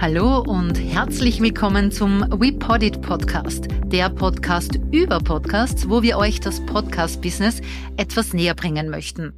Hallo und herzlich willkommen zum We Podit Podcast, der Podcast über Podcasts, wo wir euch das Podcast-Business etwas näher bringen möchten.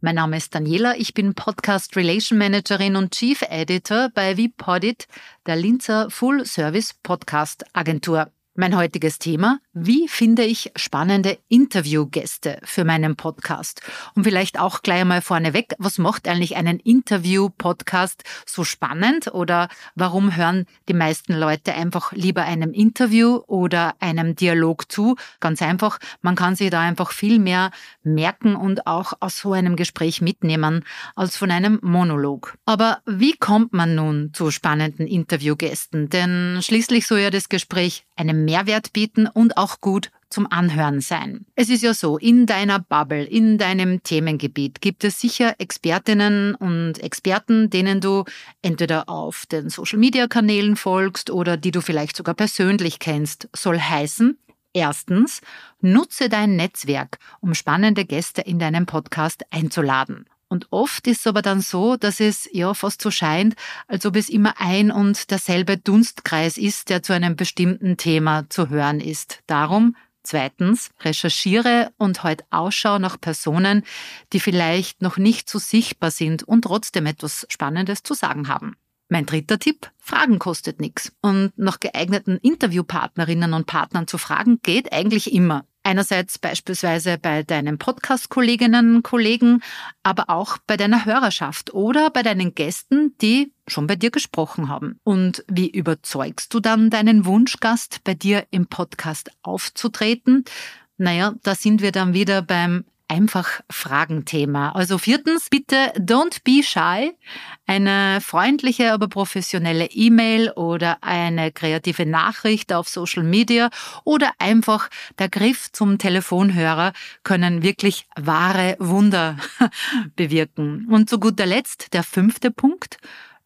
Mein Name ist Daniela, ich bin Podcast Relation Managerin und Chief Editor bei VPodit, der Linzer Full Service Podcast Agentur. Mein heutiges Thema, wie finde ich spannende Interviewgäste für meinen Podcast? Und vielleicht auch gleich mal vorneweg, was macht eigentlich einen Interview-Podcast so spannend oder warum hören die meisten Leute einfach lieber einem Interview oder einem Dialog zu? Ganz einfach, man kann sich da einfach viel mehr merken und auch aus so einem Gespräch mitnehmen als von einem Monolog. Aber wie kommt man nun zu spannenden Interviewgästen? Denn schließlich soll ja das Gespräch einen Mehrwert bieten und auch gut zum Anhören sein. Es ist ja so, in deiner Bubble, in deinem Themengebiet gibt es sicher Expertinnen und Experten, denen du entweder auf den Social-Media-Kanälen folgst oder die du vielleicht sogar persönlich kennst. Soll heißen, Erstens, nutze dein Netzwerk, um spannende Gäste in deinen Podcast einzuladen. Und oft ist es aber dann so, dass es ja fast so scheint, als ob es immer ein und derselbe Dunstkreis ist, der zu einem bestimmten Thema zu hören ist. Darum Zweitens, recherchiere und halt Ausschau nach Personen, die vielleicht noch nicht so sichtbar sind und trotzdem etwas Spannendes zu sagen haben. Mein dritter Tipp, Fragen kostet nichts. Und nach geeigneten Interviewpartnerinnen und Partnern zu fragen, geht eigentlich immer. Einerseits beispielsweise bei deinen Podcast-Kolleginnen und Kollegen, aber auch bei deiner Hörerschaft oder bei deinen Gästen, die schon bei dir gesprochen haben. Und wie überzeugst du dann deinen Wunschgast, bei dir im Podcast aufzutreten? Naja, da sind wir dann wieder beim einfach Fragenthema. Also viertens, bitte don't be shy. Eine freundliche, aber professionelle E-Mail oder eine kreative Nachricht auf Social Media oder einfach der Griff zum Telefonhörer können wirklich wahre Wunder bewirken. Und zu guter Letzt der fünfte Punkt.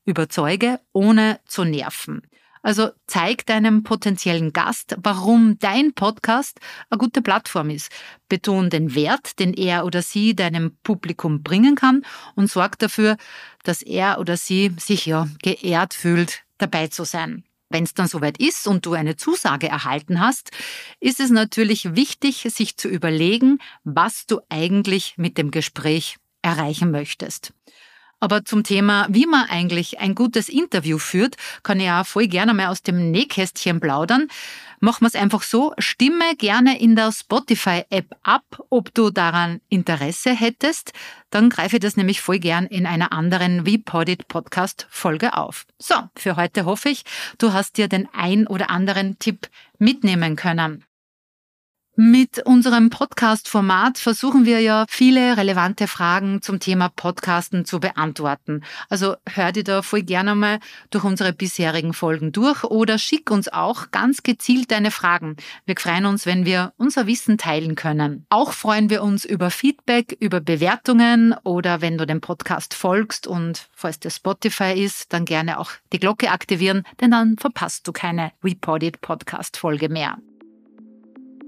Überzeuge, ohne zu nerven. Also zeig deinem potenziellen Gast, warum dein Podcast eine gute Plattform ist. Beton den Wert, den er oder sie deinem Publikum bringen kann und sorg dafür, dass er oder sie sich ja geehrt fühlt, dabei zu sein. Wenn es dann soweit ist und du eine Zusage erhalten hast, ist es natürlich wichtig, sich zu überlegen, was du eigentlich mit dem Gespräch erreichen möchtest. Aber zum Thema, wie man eigentlich ein gutes Interview führt, kann ich auch voll gerne mal aus dem Nähkästchen plaudern. Machen wir es einfach so, stimme gerne in der Spotify-App ab, ob du daran Interesse hättest. Dann greife ich das nämlich voll gern in einer anderen VPodit Podcast Folge auf. So, für heute hoffe ich, du hast dir den ein oder anderen Tipp mitnehmen können. Mit unserem Podcast-Format versuchen wir ja viele relevante Fragen zum Thema Podcasten zu beantworten. Also hör dir da voll gerne mal durch unsere bisherigen Folgen durch oder schick uns auch ganz gezielt deine Fragen. Wir freuen uns, wenn wir unser Wissen teilen können. Auch freuen wir uns über Feedback, über Bewertungen oder wenn du dem Podcast folgst und falls der Spotify ist, dann gerne auch die Glocke aktivieren, denn dann verpasst du keine Reported Podcast Folge mehr.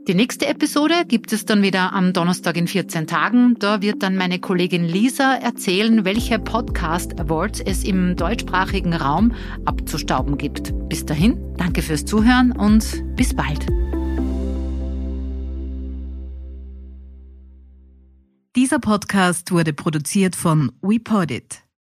Die nächste Episode gibt es dann wieder am Donnerstag in 14 Tagen. Da wird dann meine Kollegin Lisa erzählen, welche Podcast Awards es im deutschsprachigen Raum abzustauben gibt. Bis dahin, danke fürs Zuhören und bis bald. Dieser Podcast wurde produziert von WePodit.